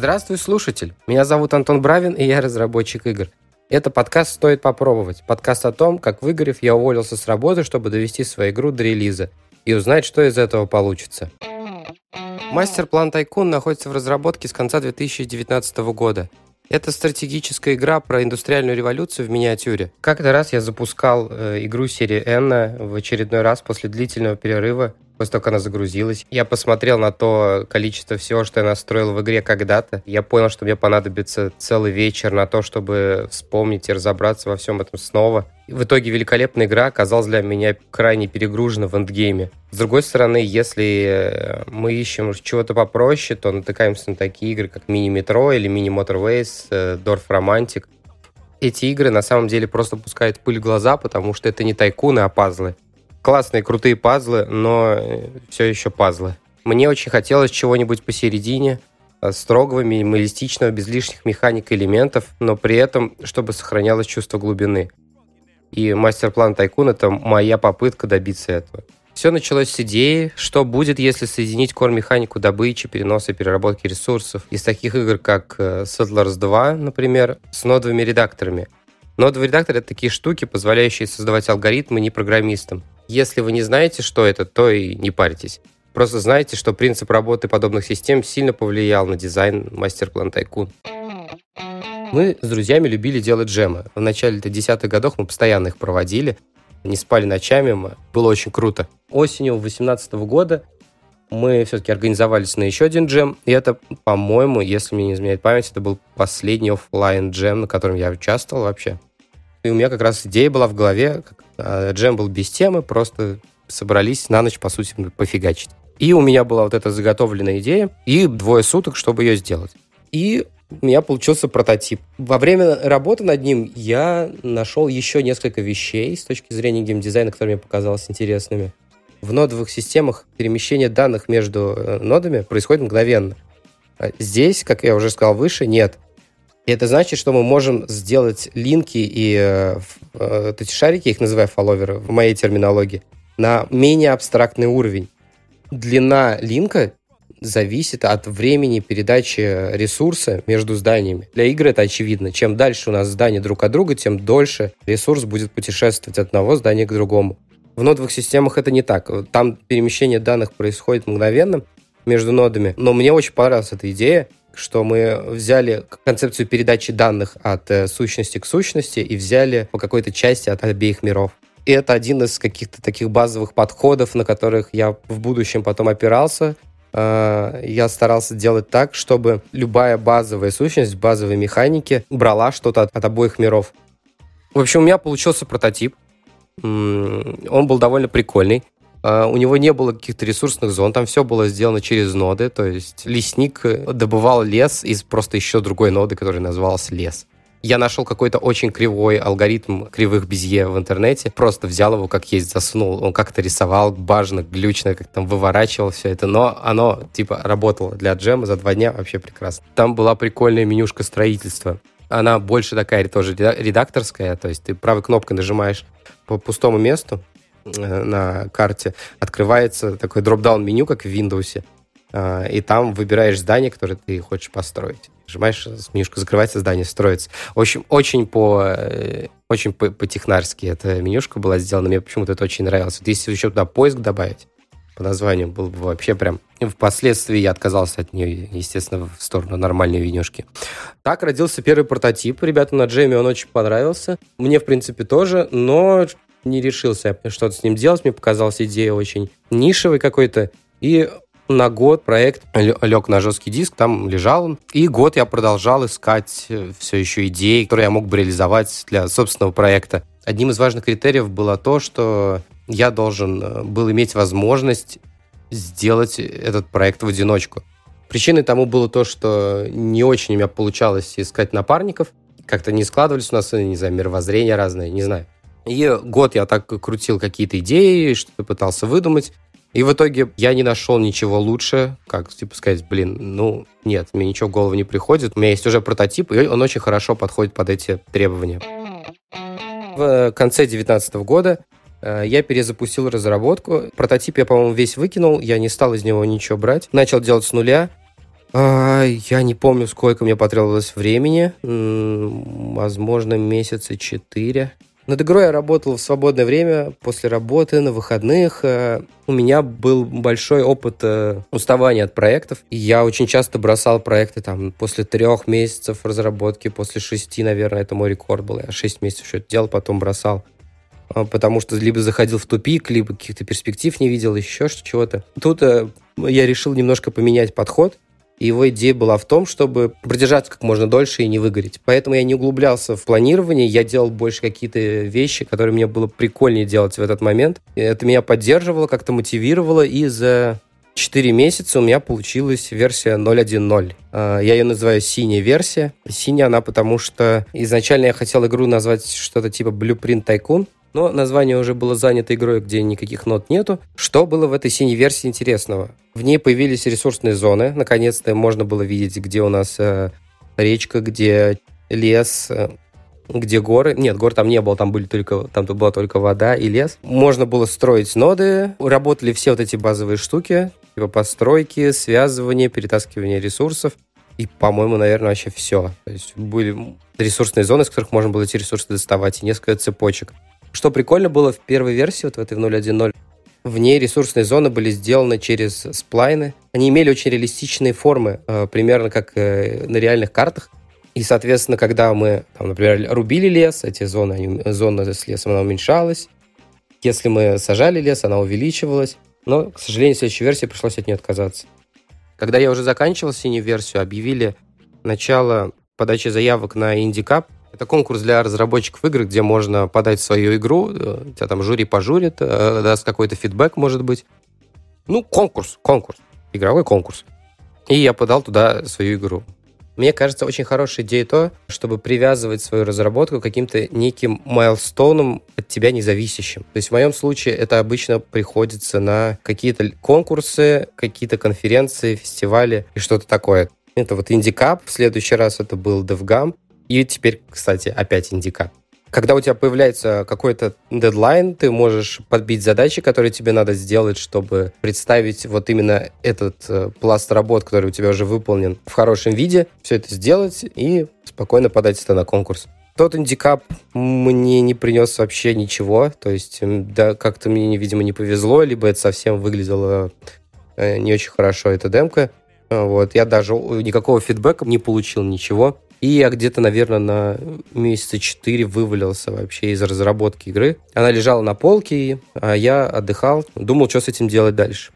Здравствуй, слушатель! Меня зовут Антон Бравин, и я разработчик игр. Это подкаст «Стоит попробовать». Подкаст о том, как выгорев, я уволился с работы, чтобы довести свою игру до релиза и узнать, что из этого получится. Мастер-план Тайкун находится в разработке с конца 2019 года. Это стратегическая игра про индустриальную революцию в миниатюре. Как-то раз я запускал э, игру серии N в очередной раз после длительного перерыва после того, как она загрузилась. Я посмотрел на то количество всего, что я настроил в игре когда-то. Я понял, что мне понадобится целый вечер на то, чтобы вспомнить и разобраться во всем этом снова. В итоге великолепная игра оказалась для меня крайне перегружена в эндгейме. С другой стороны, если э, мы ищем чего-то попроще, то натыкаемся на такие игры, как мини-метро или мини-моторвейс, Дорф Романтик. Эти игры на самом деле просто пускают пыль в глаза, потому что это не тайкуны, а пазлы классные, крутые пазлы, но э, все еще пазлы. Мне очень хотелось чего-нибудь посередине, э, строгого, минималистичного, без лишних механик и элементов, но при этом, чтобы сохранялось чувство глубины. И мастер-план Тайкун — это моя попытка добиться этого. Все началось с идеи, что будет, если соединить кор-механику добычи, переноса и переработки ресурсов из таких игр, как э, Settlers 2, например, с нодовыми редакторами. Нодовый редактор — это такие штуки, позволяющие создавать алгоритмы не программистам. Если вы не знаете, что это, то и не парьтесь. Просто знайте, что принцип работы подобных систем сильно повлиял на дизайн мастер-план Тайкун. Мы с друзьями любили делать джемы. В начале 10-х годов мы постоянно их проводили. Не спали ночами, было очень круто. Осенью 2018 года мы все-таки организовались на еще один джем. И это, по-моему, если мне не изменяет память, это был последний офлайн джем, на котором я участвовал вообще. И у меня как раз идея была в голове, а, джем был без темы, просто собрались на ночь, по сути, пофигачить. И у меня была вот эта заготовленная идея, и двое суток, чтобы ее сделать. И у меня получился прототип. Во время работы над ним я нашел еще несколько вещей с точки зрения геймдизайна, которые мне показалось интересными. В нодовых системах перемещение данных между э, нодами происходит мгновенно. А здесь, как я уже сказал выше, нет. И это значит, что мы можем сделать линки и э, э, эти шарики, их называю фолловеры в моей терминологии, на менее абстрактный уровень. Длина линка зависит от времени передачи ресурса между зданиями. Для игры это очевидно. Чем дальше у нас здания друг от друга, тем дольше ресурс будет путешествовать от одного здания к другому. В нодовых системах это не так. Там перемещение данных происходит мгновенно между нодами. Но мне очень понравилась эта идея что мы взяли концепцию передачи данных от э, сущности к сущности и взяли по какой-то части от обеих миров. И это один из каких-то таких базовых подходов, на которых я в будущем потом опирался. Э, я старался делать так, чтобы любая базовая сущность, базовой механики брала что-то от, от обоих миров. В общем, у меня получился прототип. Он был довольно прикольный. А, у него не было каких-то ресурсных зон, там все было сделано через ноды, то есть лесник э, добывал лес из просто еще другой ноды, который назывался лес. Я нашел какой-то очень кривой алгоритм кривых безье в интернете, просто взял его как есть, засунул, он как-то рисовал бажно, глючно, как там выворачивал все это, но оно типа работало для джема за два дня вообще прекрасно. Там была прикольная менюшка строительства. Она больше такая тоже редакторская, то есть ты правой кнопкой нажимаешь по пустому месту, Э, на карте открывается такой дроп-даун меню, как в Windows, э, и там выбираешь здание, которое ты хочешь построить. Нажимаешь, менюшка закрывается, здание строится. В общем, очень по э, очень по, по-технарски эта менюшка была сделана. Мне почему-то это очень нравилось. Вот если еще туда поиск добавить по названию, был бы вообще прям... Впоследствии я отказался от нее, естественно, в сторону нормальной менюшки. Так родился первый прототип. Ребята на джеме он очень понравился. Мне, в принципе, тоже. Но не решился что-то с ним делать. Мне показалась идея очень нишевой какой-то. И на год проект лег на жесткий диск, там лежал он. И год я продолжал искать э, все еще идеи, которые я мог бы реализовать для собственного проекта. Одним из важных критериев было то, что я должен э, был иметь возможность сделать этот проект в одиночку. Причиной тому было то, что не очень у меня получалось искать напарников. Как-то не складывались у нас, не знаю, мировоззрения разные, не знаю. И год я так крутил какие-то идеи, что-то пытался выдумать. И в итоге я не нашел ничего лучше, как, типа, сказать, блин, ну, нет, мне ничего в голову не приходит. У меня есть уже прототип, и он очень хорошо подходит под эти требования. В конце 2019 года э, я перезапустил разработку. Прототип я, по-моему, весь выкинул, я не стал из него ничего брать. Начал делать с нуля. Я не помню, сколько мне потребовалось времени. Возможно, месяца четыре. Над игрой я работал в свободное время, после работы, на выходных. Э, у меня был большой опыт э, уставания от проектов. Я очень часто бросал проекты там после трех месяцев разработки, после шести, наверное, это мой рекорд был. Я шесть месяцев что-то делал, потом бросал. А, потому что либо заходил в тупик, либо каких-то перспектив не видел, еще что чего-то. Тут э, я решил немножко поменять подход его идея была в том, чтобы продержаться как можно дольше и не выгореть. Поэтому я не углублялся в планирование, я делал больше какие-то вещи, которые мне было прикольнее делать в этот момент. Это меня поддерживало, как-то мотивировало, и за 4 месяца у меня получилась версия 0.1.0. А, я ее называю синяя версия. Синяя она потому, что изначально я хотел игру назвать что-то типа Blueprint Tycoon, но название уже было занято игрой, где никаких нот нету. Что было в этой синей версии интересного? В ней появились ресурсные зоны. Наконец-то можно было видеть, где у нас э, речка, где лес, э, где горы. Нет, гор там не было, там были только, там была только вода и лес. Можно было строить ноды. Работали все вот эти базовые штуки, типа постройки, связывание, перетаскивание ресурсов. И, по-моему, наверное, вообще все. То есть были ресурсные зоны, с которых можно было эти ресурсы доставать, и несколько цепочек. Что прикольно было в первой версии, вот в этой в 0.1.0, в ней ресурсные зоны были сделаны через сплайны. Они имели очень реалистичные формы, э, примерно как э, на реальных картах. И, соответственно, когда мы, там, например, рубили лес, эти зоны, они, зона с лесом, она уменьшалась. Если мы сажали лес, она увеличивалась. Но, к сожалению, в следующей версии пришлось от нее отказаться. Когда я уже заканчивал синюю версию, объявили начало подачи заявок на IndieCup, это конкурс для разработчиков игр, где можно подать свою игру, э, тебя там жюри пожурит, э, даст какой-то фидбэк, может быть. Ну, конкурс, конкурс, игровой конкурс. И я подал туда свою игру. Мне кажется, очень хорошая идея то, чтобы привязывать свою разработку к каким-то неким майлстоунам от тебя независящим. То есть в моем случае это обычно приходится на какие-то конкурсы, какие-то конференции, фестивали и что-то такое. Это вот Индикап, в следующий раз это был DevGam, и теперь, кстати, опять индика. Когда у тебя появляется какой-то дедлайн, ты можешь подбить задачи, которые тебе надо сделать, чтобы представить вот именно этот э, пласт работ, который у тебя уже выполнен в хорошем виде, все это сделать и спокойно подать это на конкурс. Тот индикап мне не принес вообще ничего, то есть да, как-то мне, видимо, не повезло, либо это совсем выглядело э, не очень хорошо, эта демка. Вот, я даже никакого фидбэка не получил, ничего. И я где-то, наверное, на месяца 4 вывалился вообще из разработки игры. Она лежала на полке, а я отдыхал, думал, что с этим делать дальше.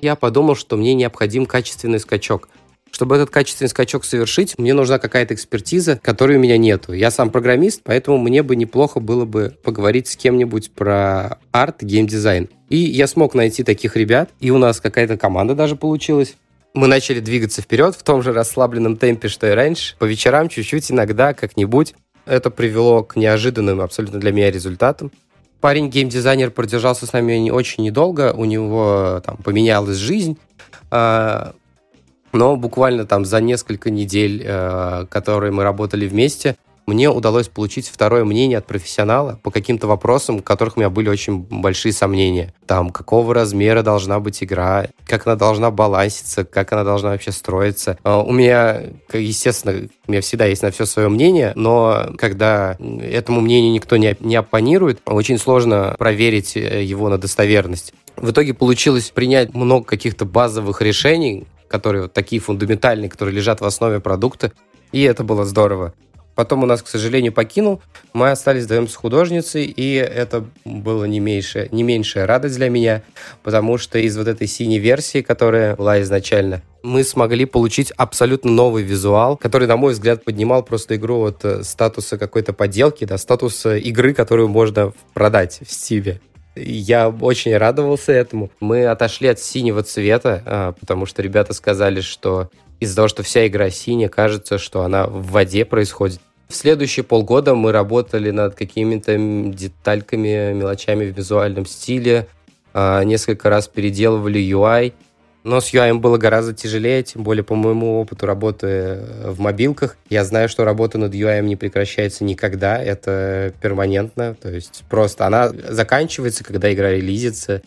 Я подумал, что мне необходим качественный скачок. Чтобы этот качественный скачок совершить, мне нужна какая-то экспертиза, которой у меня нету. Я сам программист, поэтому мне бы неплохо было бы поговорить с кем-нибудь про арт, геймдизайн. И я смог найти таких ребят, и у нас какая-то команда даже получилась мы начали двигаться вперед в том же расслабленном темпе, что и раньше. По вечерам чуть-чуть иногда, как-нибудь. Это привело к неожиданным абсолютно для меня результатам. Парень геймдизайнер продержался с нами очень недолго, у него там поменялась жизнь, а, но буквально там за несколько недель, э, которые мы работали вместе, мне удалось получить второе мнение от профессионала по каким-то вопросам, у которых у меня были очень большие сомнения. Там, какого размера должна быть игра, как она должна баланситься, как она должна вообще строиться. А, у меня, естественно, у меня всегда есть на все свое мнение, но когда этому мнению никто не, не оппонирует, очень сложно проверить э, его на достоверность. В итоге получилось принять много каких-то базовых решений, которые вот такие фундаментальные, которые лежат в основе продукта, и это было здорово. Потом у нас, к сожалению, покинул. Мы остались вдвоем с художницей, и это было не, меньшая, не меньшая радость для меня, потому что из вот этой синей версии, которая была изначально, мы смогли получить абсолютно новый визуал, который, на мой взгляд, поднимал просто игру от э, статуса какой-то поделки до статуса игры, которую можно продать в Стиве. Я очень радовался этому. Мы отошли от синего цвета, а, потому что ребята сказали, что из-за того, что вся игра синяя, кажется, что она в воде происходит. В следующие полгода мы работали над какими-то детальками, мелочами в визуальном стиле, а, несколько раз переделывали UI, но с UI было гораздо тяжелее, тем более по моему опыту работы в мобилках. Я знаю, что работа над UI не прекращается никогда, это перманентно, то есть просто она заканчивается, когда игра релизится,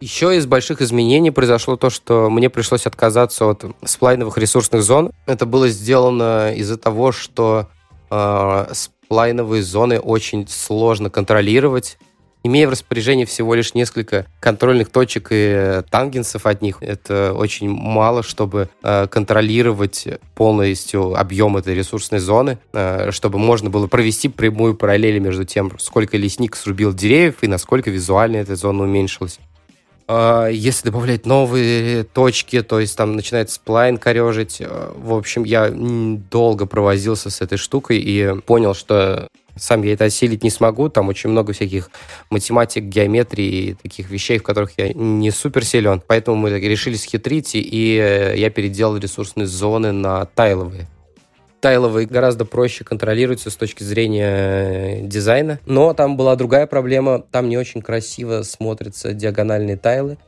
Еще из больших изменений произошло то, что мне пришлось отказаться от сплайновых ресурсных зон. Это было сделано из-за того, что э, сплайновые зоны очень сложно контролировать. Имея в распоряжении всего лишь несколько контрольных точек и тангенсов от них, это очень мало, чтобы э, контролировать полностью объем этой ресурсной зоны, э, чтобы можно было провести прямую параллель между тем, сколько лесник срубил деревьев и насколько визуально эта зона уменьшилась. Э, если добавлять новые точки, то есть там начинает сплайн корежить. Э, в общем, я долго провозился с этой штукой и понял, что сам я это осилить не смогу. Там очень много всяких математик, геометрии и таких вещей, в которых я не супер силен. Поэтому мы решили схитрить, и э, я переделал ресурсные зоны на тайловые. Тайловые гораздо проще контролируются с точки зрения э, дизайна. Но там была другая проблема. Там не очень красиво смотрятся диагональные тайлы.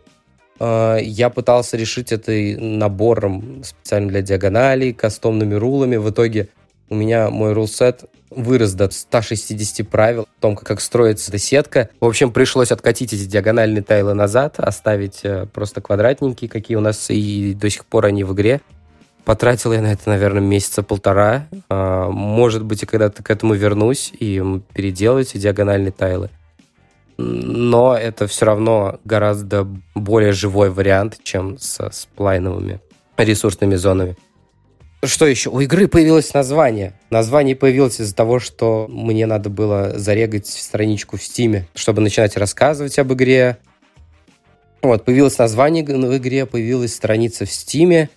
Э, я пытался решить это набором специально для диагоналей, кастомными рулами. В итоге у меня мой рулсет вырос до 160 правил о том, как строится эта сетка. В общем, пришлось откатить эти диагональные тайлы назад, оставить э, просто квадратненькие, какие у нас и до сих пор они в игре. Потратил я на это, наверное, месяца полтора. А, может быть, и когда-то к этому вернусь и переделаю эти диагональные тайлы. Но это все равно гораздо более живой вариант, чем со сплайновыми ресурсными зонами. Что еще? У игры появилось название. Название появилось из-за того, что мне надо было зарегать страничку в Стиме, чтобы начинать рассказывать об игре. Вот, появилось название в игре, появилась страница в Стиме,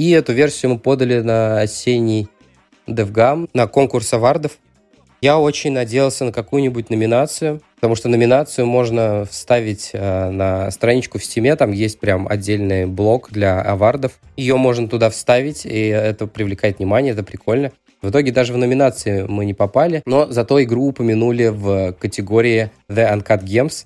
и эту версию мы подали на осенний DevGam, на конкурс авардов. Я очень надеялся на какую-нибудь номинацию, потому что номинацию можно вставить э, на страничку в Steam, там есть прям отдельный блок для авардов. Ее можно туда вставить, и это привлекает внимание, это прикольно. В итоге даже в номинации мы не попали, но зато игру упомянули в категории The Uncut Games,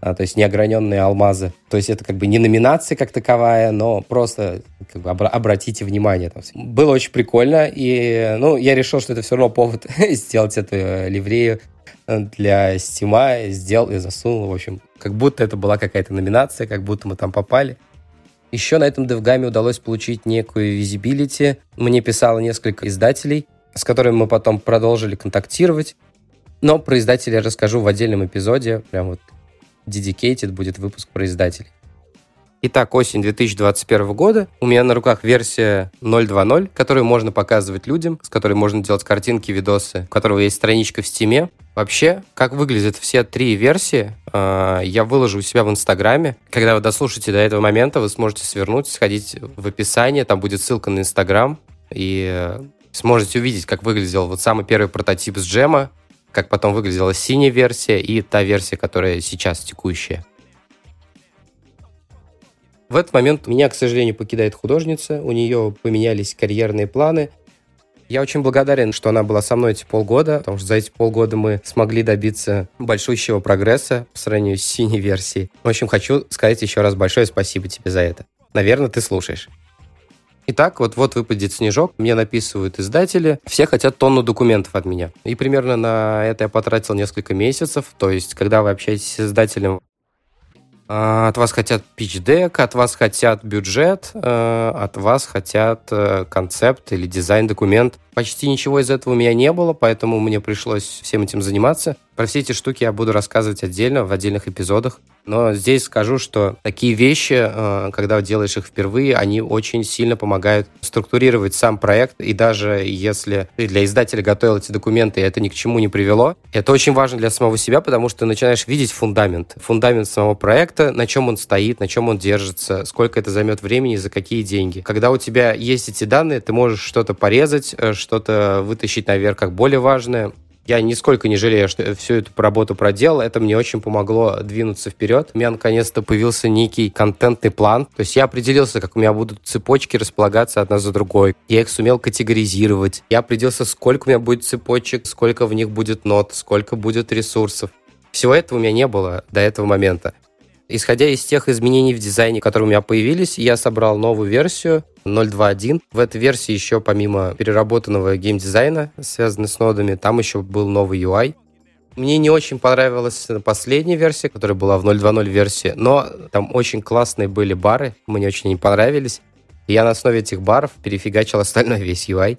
а, то есть неограненные алмазы. То есть это как бы не номинация как таковая, но просто как бы обра- обратите внимание. Там. Было очень прикольно, и ну, я решил, что это все равно повод сделать эту э, ливрею э, для стима, сделал и засунул, в общем, как будто это была какая-то номинация, как будто мы там попали. Еще на этом девгаме удалось получить некую визибилити. Мне писало несколько издателей, с которыми мы потом продолжили контактировать. Но про издателей я расскажу в отдельном эпизоде, прям вот dedicated будет выпуск про издателей. Итак, осень 2021 года. У меня на руках версия 0.2.0, которую можно показывать людям, с которой можно делать картинки, видосы, у которого есть страничка в Стиме. Вообще, как выглядят все три версии, а, я выложу у себя в Инстаграме. Когда вы дослушаете до этого момента, вы сможете свернуть, сходить в описание, там будет ссылка на Инстаграм, и э, сможете увидеть, как выглядел вот самый первый прототип с джема, как потом выглядела синяя версия и та версия, которая сейчас текущая. В этот момент меня, к сожалению, покидает художница, у нее поменялись карьерные планы. Я очень благодарен, что она была со мной эти полгода, потому что за эти полгода мы смогли добиться большущего прогресса по сравнению с синей версией. В общем, хочу сказать еще раз большое спасибо тебе за это. Наверное, ты слушаешь. Итак, вот-вот выпадет снежок, мне написывают издатели, все хотят тонну документов от меня. И примерно на это я потратил несколько месяцев, то есть, когда вы общаетесь с издателем, а, от вас хотят pitch-дек, от вас хотят бюджет, э, от вас хотят э, концепт или дизайн-документ. Почти ничего из этого у меня не было, поэтому мне пришлось всем этим заниматься. Про все эти штуки я буду рассказывать отдельно, в отдельных эпизодах. Но здесь скажу, что такие вещи, э, когда делаешь их впервые, они очень сильно помогают структурировать сам проект. И даже если ты для издателя готовил эти документы, это ни к чему не привело, это очень важно для самого себя, потому что ты начинаешь видеть фундамент. Фундамент самого проекта, на чем он стоит, на чем он держится, сколько это займет времени, за какие деньги. Когда у тебя есть эти данные, ты можешь что-то порезать, э, что-то вытащить наверх как более важное. Я нисколько не жалею, что всю эту работу проделал. Это мне очень помогло двинуться вперед. У меня наконец-то появился некий контентный план. То есть я определился, как у меня будут цепочки располагаться одна за другой. Я их сумел категоризировать. Я определился, сколько у меня будет цепочек, сколько в них будет нот, сколько будет ресурсов. Всего этого у меня не было до этого момента. Исходя из тех изменений в дизайне, которые у меня появились, я собрал новую версию 0.2.1. В этой версии еще помимо переработанного геймдизайна, связанного с нодами, там еще был новый UI. Мне не очень понравилась последняя версия, которая была в 0.2.0 версии, но там очень классные были бары, мне очень не понравились. Я на основе этих баров перефигачил остальной весь UI.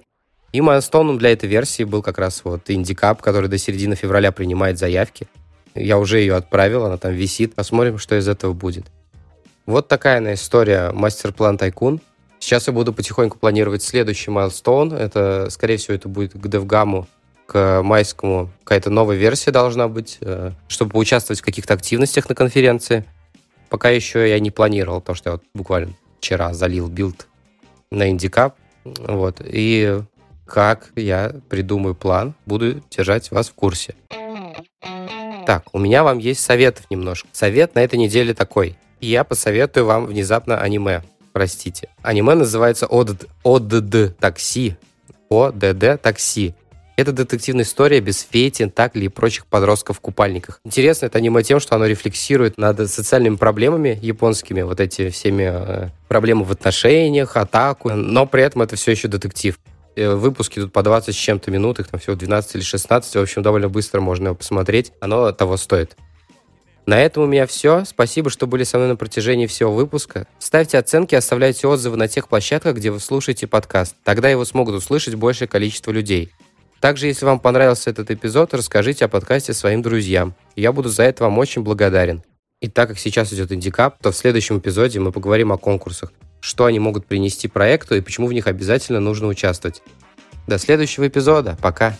И майлстоуном для этой версии был как раз вот Индикап, который до середины февраля принимает заявки. Я уже ее отправил, она там висит. Посмотрим, что из этого будет. Вот такая она история Masterplan Tycoon. Сейчас я буду потихоньку планировать следующий milestone. Это, скорее всего, это будет к DevGAM к майскому какая-то новая версия должна быть, э, чтобы поучаствовать в каких-то активностях на конференции. Пока еще я не планировал, потому что я вот буквально вчера залил build на Indie Cup. Вот. И как я придумаю план, буду держать вас в курсе. Так, у меня вам есть советов немножко. Совет на этой неделе такой. Я посоветую вам внезапно аниме. Простите. Аниме называется ОДД, ОДД такси. ОДД такси. Это детективная история без фей, тентаклей и прочих подростков в купальниках. Интересно это аниме тем, что оно рефлексирует над социальными проблемами японскими, вот эти всеми э, проблемы в отношениях, атаку, но при этом это все еще детектив. Э, выпуски тут по 20 с чем-то минут, их там всего 12 или 16, в общем, довольно быстро можно его посмотреть. Оно того стоит. На этом у меня все. Спасибо, что были со мной на протяжении всего выпуска. Ставьте оценки, оставляйте отзывы на тех площадках, где вы слушаете подкаст. Тогда его смогут услышать большее количество людей. Также, если вам понравился этот эпизод, расскажите о подкасте своим друзьям. Я буду за это вам очень благодарен. И так как сейчас идет индикап, то в следующем эпизоде мы поговорим о конкурсах, что они могут принести проекту и почему в них обязательно нужно участвовать. До следующего эпизода. Пока.